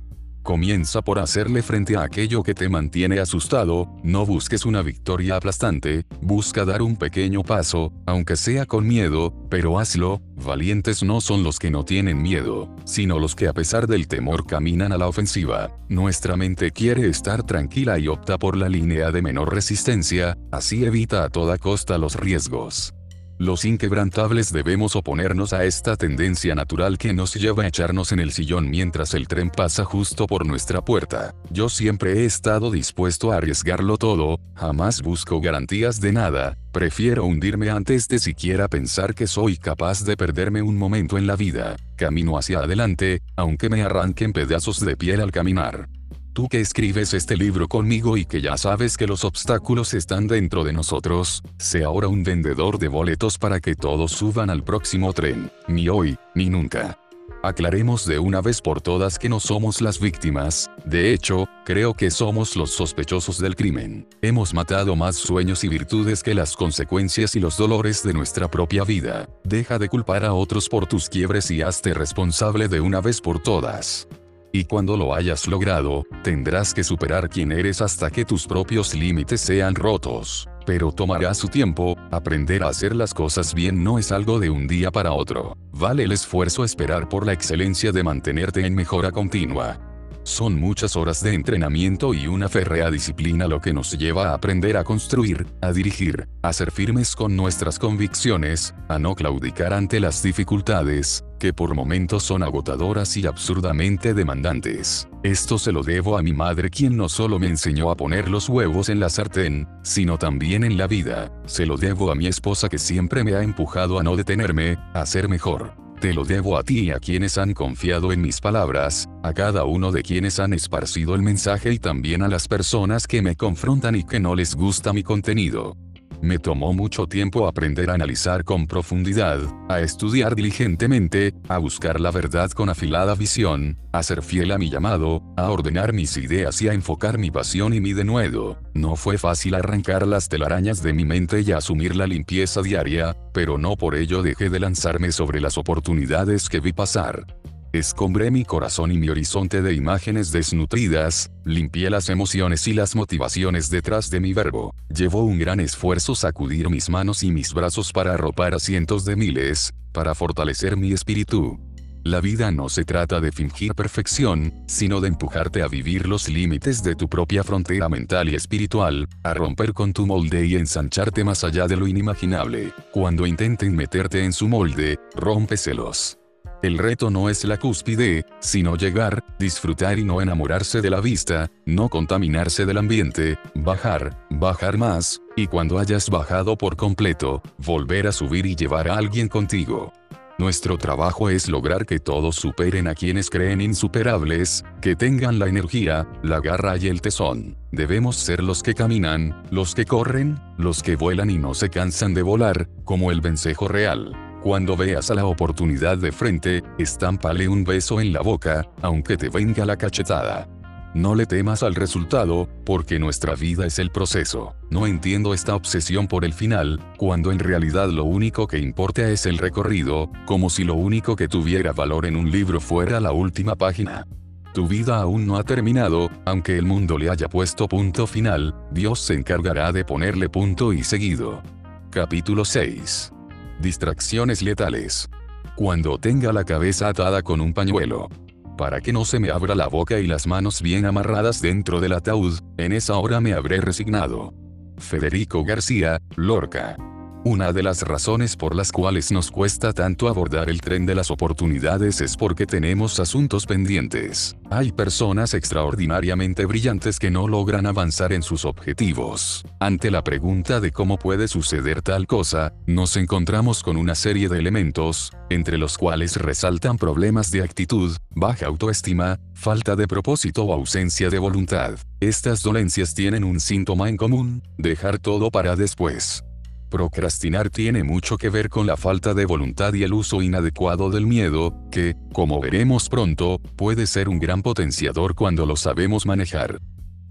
Comienza por hacerle frente a aquello que te mantiene asustado, no busques una victoria aplastante, busca dar un pequeño paso, aunque sea con miedo, pero hazlo, valientes no son los que no tienen miedo, sino los que a pesar del temor caminan a la ofensiva. Nuestra mente quiere estar tranquila y opta por la línea de menor resistencia, así evita a toda costa los riesgos. Los inquebrantables debemos oponernos a esta tendencia natural que nos lleva a echarnos en el sillón mientras el tren pasa justo por nuestra puerta. Yo siempre he estado dispuesto a arriesgarlo todo, jamás busco garantías de nada, prefiero hundirme antes de siquiera pensar que soy capaz de perderme un momento en la vida. Camino hacia adelante, aunque me arranquen pedazos de piel al caminar. Tú que escribes este libro conmigo y que ya sabes que los obstáculos están dentro de nosotros, sé ahora un vendedor de boletos para que todos suban al próximo tren, ni hoy, ni nunca. Aclaremos de una vez por todas que no somos las víctimas, de hecho, creo que somos los sospechosos del crimen. Hemos matado más sueños y virtudes que las consecuencias y los dolores de nuestra propia vida. Deja de culpar a otros por tus quiebres y hazte responsable de una vez por todas. Y cuando lo hayas logrado, tendrás que superar quién eres hasta que tus propios límites sean rotos. Pero tomará su tiempo, aprender a hacer las cosas bien no es algo de un día para otro. Vale el esfuerzo esperar por la excelencia de mantenerte en mejora continua. Son muchas horas de entrenamiento y una férrea disciplina lo que nos lleva a aprender a construir, a dirigir, a ser firmes con nuestras convicciones, a no claudicar ante las dificultades, que por momentos son agotadoras y absurdamente demandantes. Esto se lo debo a mi madre quien no solo me enseñó a poner los huevos en la sartén, sino también en la vida. Se lo debo a mi esposa que siempre me ha empujado a no detenerme, a ser mejor. Te lo debo a ti y a quienes han confiado en mis palabras, a cada uno de quienes han esparcido el mensaje y también a las personas que me confrontan y que no les gusta mi contenido. Me tomó mucho tiempo aprender a analizar con profundidad, a estudiar diligentemente, a buscar la verdad con afilada visión, a ser fiel a mi llamado, a ordenar mis ideas y a enfocar mi pasión y mi denuedo. No fue fácil arrancar las telarañas de mi mente y asumir la limpieza diaria, pero no por ello dejé de lanzarme sobre las oportunidades que vi pasar. Escombré mi corazón y mi horizonte de imágenes desnutridas, limpié las emociones y las motivaciones detrás de mi verbo. Llevó un gran esfuerzo sacudir mis manos y mis brazos para arropar a cientos de miles, para fortalecer mi espíritu. La vida no se trata de fingir perfección, sino de empujarte a vivir los límites de tu propia frontera mental y espiritual, a romper con tu molde y ensancharte más allá de lo inimaginable. Cuando intenten meterte en su molde, rómpeselos. El reto no es la cúspide, sino llegar, disfrutar y no enamorarse de la vista, no contaminarse del ambiente, bajar, bajar más, y cuando hayas bajado por completo, volver a subir y llevar a alguien contigo. Nuestro trabajo es lograr que todos superen a quienes creen insuperables, que tengan la energía, la garra y el tesón. Debemos ser los que caminan, los que corren, los que vuelan y no se cansan de volar, como el vencejo real. Cuando veas a la oportunidad de frente, estámpale un beso en la boca, aunque te venga la cachetada. No le temas al resultado, porque nuestra vida es el proceso. No entiendo esta obsesión por el final, cuando en realidad lo único que importa es el recorrido, como si lo único que tuviera valor en un libro fuera la última página. Tu vida aún no ha terminado, aunque el mundo le haya puesto punto final, Dios se encargará de ponerle punto y seguido. Capítulo 6 Distracciones letales. Cuando tenga la cabeza atada con un pañuelo. Para que no se me abra la boca y las manos bien amarradas dentro del ataúd, en esa hora me habré resignado. Federico García, Lorca. Una de las razones por las cuales nos cuesta tanto abordar el tren de las oportunidades es porque tenemos asuntos pendientes. Hay personas extraordinariamente brillantes que no logran avanzar en sus objetivos. Ante la pregunta de cómo puede suceder tal cosa, nos encontramos con una serie de elementos, entre los cuales resaltan problemas de actitud, baja autoestima, falta de propósito o ausencia de voluntad. Estas dolencias tienen un síntoma en común, dejar todo para después. Procrastinar tiene mucho que ver con la falta de voluntad y el uso inadecuado del miedo, que, como veremos pronto, puede ser un gran potenciador cuando lo sabemos manejar.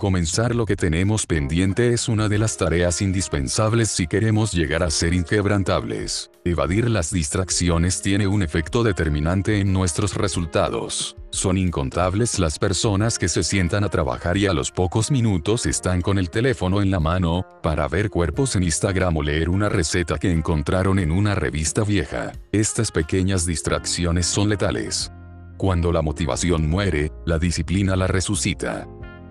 Comenzar lo que tenemos pendiente es una de las tareas indispensables si queremos llegar a ser inquebrantables. Evadir las distracciones tiene un efecto determinante en nuestros resultados. Son incontables las personas que se sientan a trabajar y a los pocos minutos están con el teléfono en la mano, para ver cuerpos en Instagram o leer una receta que encontraron en una revista vieja. Estas pequeñas distracciones son letales. Cuando la motivación muere, la disciplina la resucita.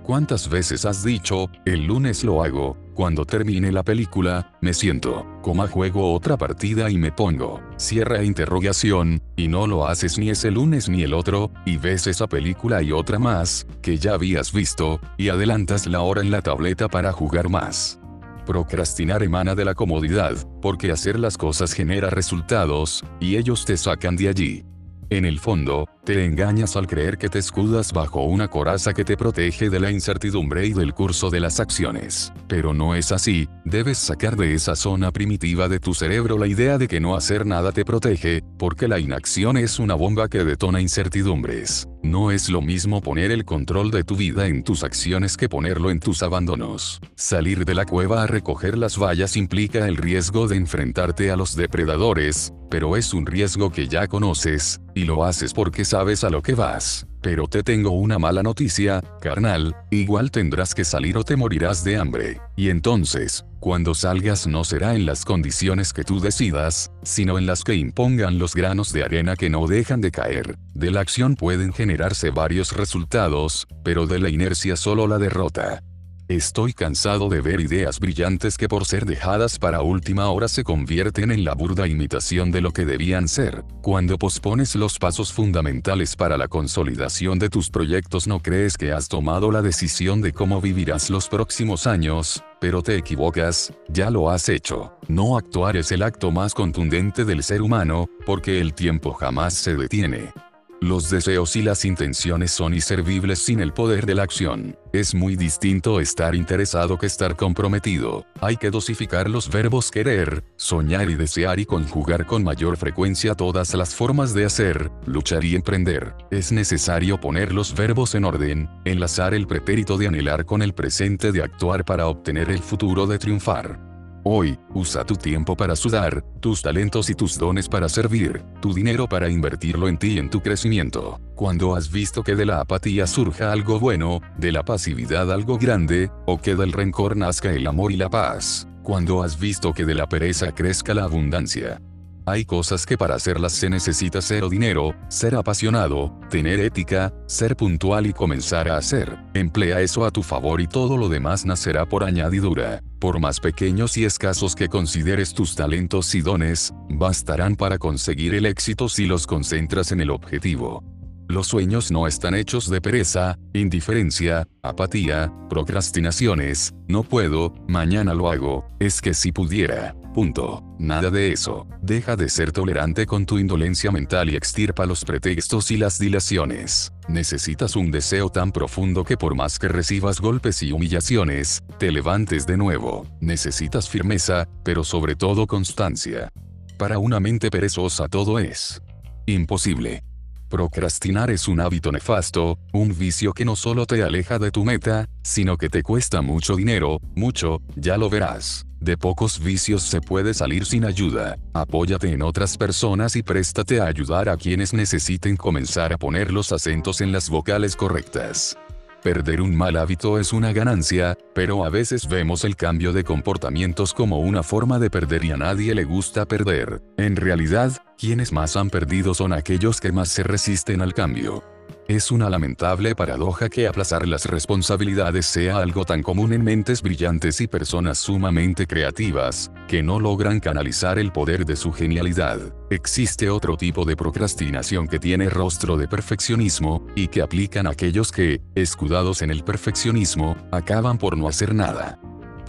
¿Cuántas veces has dicho, el lunes lo hago, cuando termine la película, me siento, coma juego otra partida y me pongo, cierra interrogación, y no lo haces ni ese lunes ni el otro, y ves esa película y otra más, que ya habías visto, y adelantas la hora en la tableta para jugar más. Procrastinar emana de la comodidad, porque hacer las cosas genera resultados, y ellos te sacan de allí. En el fondo, Te engañas al creer que te escudas bajo una coraza que te protege de la incertidumbre y del curso de las acciones. Pero no es así, debes sacar de esa zona primitiva de tu cerebro la idea de que no hacer nada te protege, porque la inacción es una bomba que detona incertidumbres. No es lo mismo poner el control de tu vida en tus acciones que ponerlo en tus abandonos. Salir de la cueva a recoger las vallas implica el riesgo de enfrentarte a los depredadores, pero es un riesgo que ya conoces, y lo haces porque sabes a lo que vas. Pero te tengo una mala noticia, carnal, igual tendrás que salir o te morirás de hambre. Y entonces, cuando salgas no será en las condiciones que tú decidas, sino en las que impongan los granos de arena que no dejan de caer. De la acción pueden generarse varios resultados, pero de la inercia solo la derrota. Estoy cansado de ver ideas brillantes que por ser dejadas para última hora se convierten en la burda imitación de lo que debían ser. Cuando pospones los pasos fundamentales para la consolidación de tus proyectos no crees que has tomado la decisión de cómo vivirás los próximos años, pero te equivocas, ya lo has hecho. No actuar es el acto más contundente del ser humano, porque el tiempo jamás se detiene. Los deseos y las intenciones son inservibles sin el poder de la acción. Es muy distinto estar interesado que estar comprometido. Hay que dosificar los verbos querer, soñar y desear y conjugar con mayor frecuencia todas las formas de hacer, luchar y emprender. Es necesario poner los verbos en orden, enlazar el pretérito de anhelar con el presente de actuar para obtener el futuro de triunfar. Hoy, usa tu tiempo para sudar, tus talentos y tus dones para servir, tu dinero para invertirlo en ti y en tu crecimiento. Cuando has visto que de la apatía surja algo bueno, de la pasividad algo grande, o que del rencor nazca el amor y la paz. Cuando has visto que de la pereza crezca la abundancia. Hay cosas que para hacerlas se necesita ser o dinero, ser apasionado, tener ética, ser puntual y comenzar a hacer. Emplea eso a tu favor y todo lo demás nacerá por añadidura. Por más pequeños y escasos que consideres tus talentos y dones, bastarán para conseguir el éxito si los concentras en el objetivo. Los sueños no están hechos de pereza, indiferencia, apatía, procrastinaciones, no puedo, mañana lo hago, es que si pudiera. Punto. Nada de eso. Deja de ser tolerante con tu indolencia mental y extirpa los pretextos y las dilaciones. Necesitas un deseo tan profundo que por más que recibas golpes y humillaciones, te levantes de nuevo. Necesitas firmeza, pero sobre todo constancia. Para una mente perezosa todo es imposible. Procrastinar es un hábito nefasto, un vicio que no solo te aleja de tu meta, sino que te cuesta mucho dinero, mucho, ya lo verás. De pocos vicios se puede salir sin ayuda. Apóyate en otras personas y préstate a ayudar a quienes necesiten comenzar a poner los acentos en las vocales correctas. Perder un mal hábito es una ganancia, pero a veces vemos el cambio de comportamientos como una forma de perder y a nadie le gusta perder. En realidad, quienes más han perdido son aquellos que más se resisten al cambio. Es una lamentable paradoja que aplazar las responsabilidades sea algo tan común en mentes brillantes y personas sumamente creativas, que no logran canalizar el poder de su genialidad. Existe otro tipo de procrastinación que tiene rostro de perfeccionismo, y que aplican aquellos que, escudados en el perfeccionismo, acaban por no hacer nada.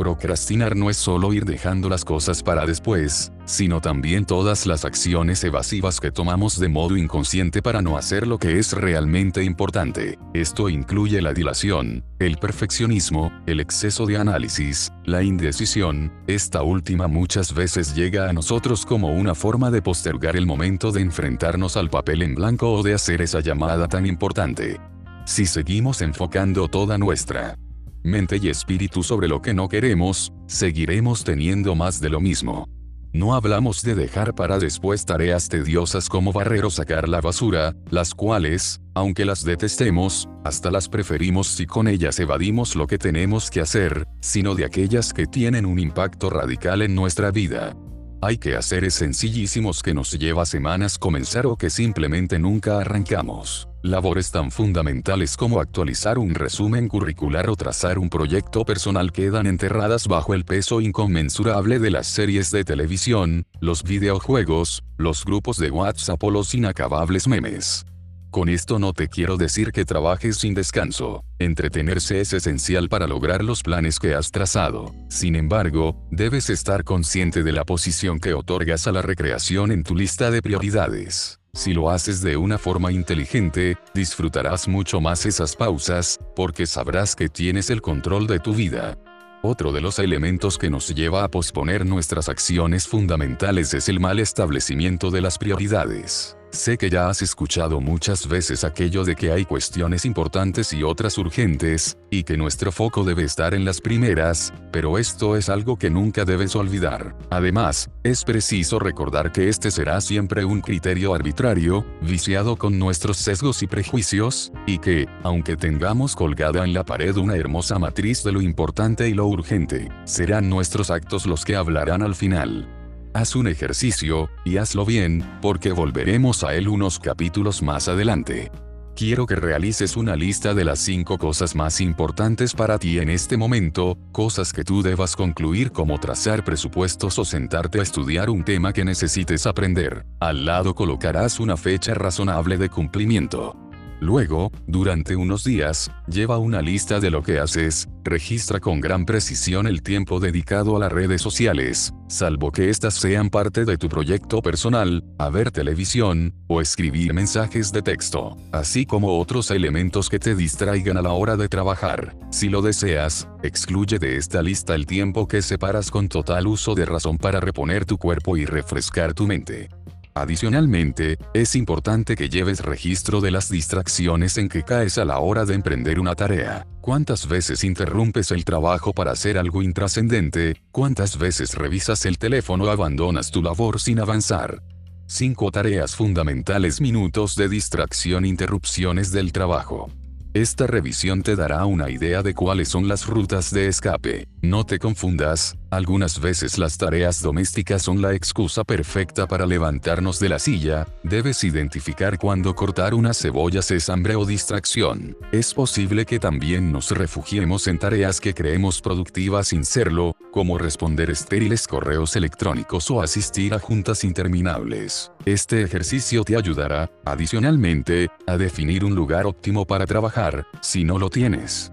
Procrastinar no es solo ir dejando las cosas para después, sino también todas las acciones evasivas que tomamos de modo inconsciente para no hacer lo que es realmente importante. Esto incluye la dilación, el perfeccionismo, el exceso de análisis, la indecisión, esta última muchas veces llega a nosotros como una forma de postergar el momento de enfrentarnos al papel en blanco o de hacer esa llamada tan importante. Si seguimos enfocando toda nuestra mente y espíritu sobre lo que no queremos, seguiremos teniendo más de lo mismo. No hablamos de dejar para después tareas tediosas como barrer o sacar la basura, las cuales, aunque las detestemos, hasta las preferimos si con ellas evadimos lo que tenemos que hacer, sino de aquellas que tienen un impacto radical en nuestra vida. Hay que hacer sencillísimos que nos lleva semanas comenzar o que simplemente nunca arrancamos. Labores tan fundamentales como actualizar un resumen curricular o trazar un proyecto personal quedan enterradas bajo el peso inconmensurable de las series de televisión, los videojuegos, los grupos de WhatsApp o los inacabables memes. Con esto no te quiero decir que trabajes sin descanso. Entretenerse es esencial para lograr los planes que has trazado. Sin embargo, debes estar consciente de la posición que otorgas a la recreación en tu lista de prioridades. Si lo haces de una forma inteligente, disfrutarás mucho más esas pausas, porque sabrás que tienes el control de tu vida. Otro de los elementos que nos lleva a posponer nuestras acciones fundamentales es el mal establecimiento de las prioridades. Sé que ya has escuchado muchas veces aquello de que hay cuestiones importantes y otras urgentes, y que nuestro foco debe estar en las primeras, pero esto es algo que nunca debes olvidar. Además, es preciso recordar que este será siempre un criterio arbitrario, viciado con nuestros sesgos y prejuicios, y que, aunque tengamos colgada en la pared una hermosa matriz de lo importante y lo urgente, serán nuestros actos los que hablarán al final. Haz un ejercicio, y hazlo bien, porque volveremos a él unos capítulos más adelante. Quiero que realices una lista de las 5 cosas más importantes para ti en este momento, cosas que tú debas concluir como trazar presupuestos o sentarte a estudiar un tema que necesites aprender. Al lado colocarás una fecha razonable de cumplimiento. Luego, durante unos días, lleva una lista de lo que haces, registra con gran precisión el tiempo dedicado a las redes sociales, salvo que éstas sean parte de tu proyecto personal, a ver televisión, o escribir mensajes de texto, así como otros elementos que te distraigan a la hora de trabajar. Si lo deseas, excluye de esta lista el tiempo que separas con total uso de razón para reponer tu cuerpo y refrescar tu mente. Adicionalmente, es importante que lleves registro de las distracciones en que caes a la hora de emprender una tarea. ¿Cuántas veces interrumpes el trabajo para hacer algo intrascendente? ¿Cuántas veces revisas el teléfono o abandonas tu labor sin avanzar? 5 tareas fundamentales minutos de distracción interrupciones del trabajo. Esta revisión te dará una idea de cuáles son las rutas de escape. No te confundas, algunas veces las tareas domésticas son la excusa perfecta para levantarnos de la silla, debes identificar cuándo cortar una cebolla es hambre o distracción. Es posible que también nos refugiemos en tareas que creemos productivas sin serlo, como responder estériles correos electrónicos o asistir a juntas interminables. Este ejercicio te ayudará, adicionalmente, a definir un lugar óptimo para trabajar si no lo tienes.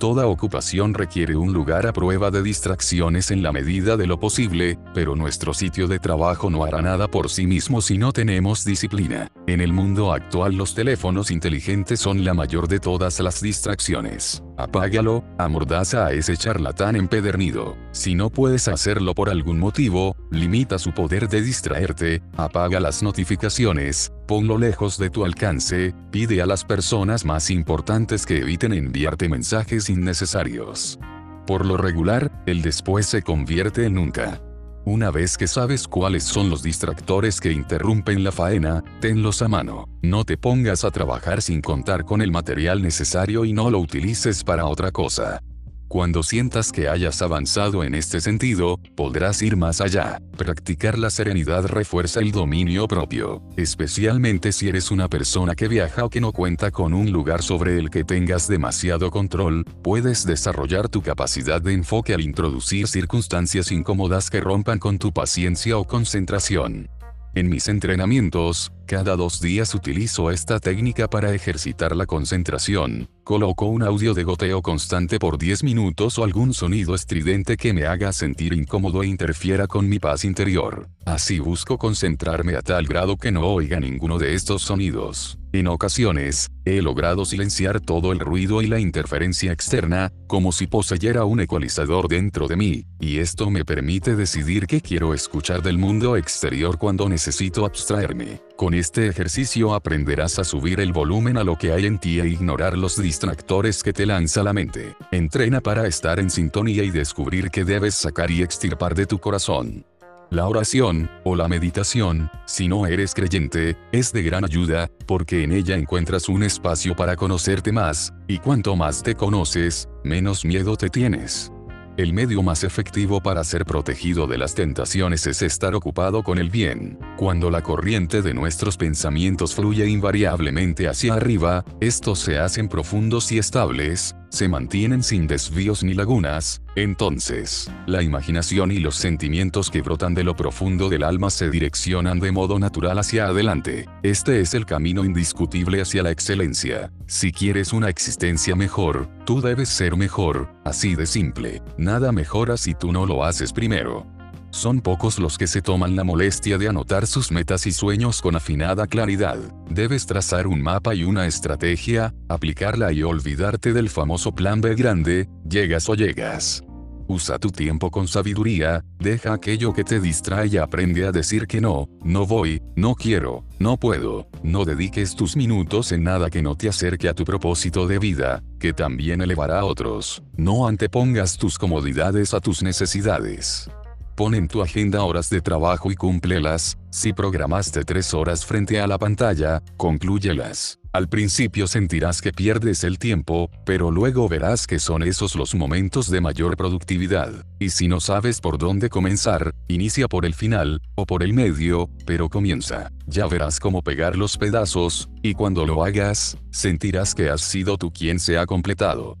Toda ocupación requiere un lugar a prueba de distracciones en la medida de lo posible, pero nuestro sitio de trabajo no hará nada por sí mismo si no tenemos disciplina. En el mundo actual los teléfonos inteligentes son la mayor de todas las distracciones. Apágalo, amordaza a ese charlatán empedernido. Si no puedes hacerlo por algún motivo, limita su poder de distraerte, apaga las notificaciones, ponlo lejos de tu alcance, pide a las personas más importantes que eviten enviarte mensajes innecesarios. Por lo regular, el después se convierte en nunca. Una vez que sabes cuáles son los distractores que interrumpen la faena, tenlos a mano. No te pongas a trabajar sin contar con el material necesario y no lo utilices para otra cosa. Cuando sientas que hayas avanzado en este sentido, podrás ir más allá. Practicar la serenidad refuerza el dominio propio, especialmente si eres una persona que viaja o que no cuenta con un lugar sobre el que tengas demasiado control, puedes desarrollar tu capacidad de enfoque al introducir circunstancias incómodas que rompan con tu paciencia o concentración. En mis entrenamientos, cada dos días utilizo esta técnica para ejercitar la concentración. Coloco un audio de goteo constante por 10 minutos o algún sonido estridente que me haga sentir incómodo e interfiera con mi paz interior. Así busco concentrarme a tal grado que no oiga ninguno de estos sonidos. En ocasiones, he logrado silenciar todo el ruido y la interferencia externa, como si poseyera un ecualizador dentro de mí, y esto me permite decidir qué quiero escuchar del mundo exterior cuando necesito abstraerme. Con este ejercicio aprenderás a subir el volumen a lo que hay en ti e ignorar los distractores que te lanza la mente. Entrena para estar en sintonía y descubrir qué debes sacar y extirpar de tu corazón. La oración, o la meditación, si no eres creyente, es de gran ayuda, porque en ella encuentras un espacio para conocerte más, y cuanto más te conoces, menos miedo te tienes. El medio más efectivo para ser protegido de las tentaciones es estar ocupado con el bien. Cuando la corriente de nuestros pensamientos fluye invariablemente hacia arriba, estos se hacen profundos y estables, se mantienen sin desvíos ni lagunas, entonces, la imaginación y los sentimientos que brotan de lo profundo del alma se direccionan de modo natural hacia adelante. Este es el camino indiscutible hacia la excelencia. Si quieres una existencia mejor, tú debes ser mejor, así de simple. Nada mejora si tú no lo haces primero. Son pocos los que se toman la molestia de anotar sus metas y sueños con afinada claridad. Debes trazar un mapa y una estrategia, aplicarla y olvidarte del famoso plan B grande, llegas o llegas. Usa tu tiempo con sabiduría, deja aquello que te distrae y aprende a decir que no, no voy, no quiero, no puedo, no dediques tus minutos en nada que no te acerque a tu propósito de vida, que también elevará a otros, no antepongas tus comodidades a tus necesidades. Pon en tu agenda horas de trabajo y cúmplelas, si programaste tres horas frente a la pantalla, conclúyelas. Al principio sentirás que pierdes el tiempo, pero luego verás que son esos los momentos de mayor productividad. Y si no sabes por dónde comenzar, inicia por el final, o por el medio, pero comienza. Ya verás cómo pegar los pedazos, y cuando lo hagas, sentirás que has sido tú quien se ha completado.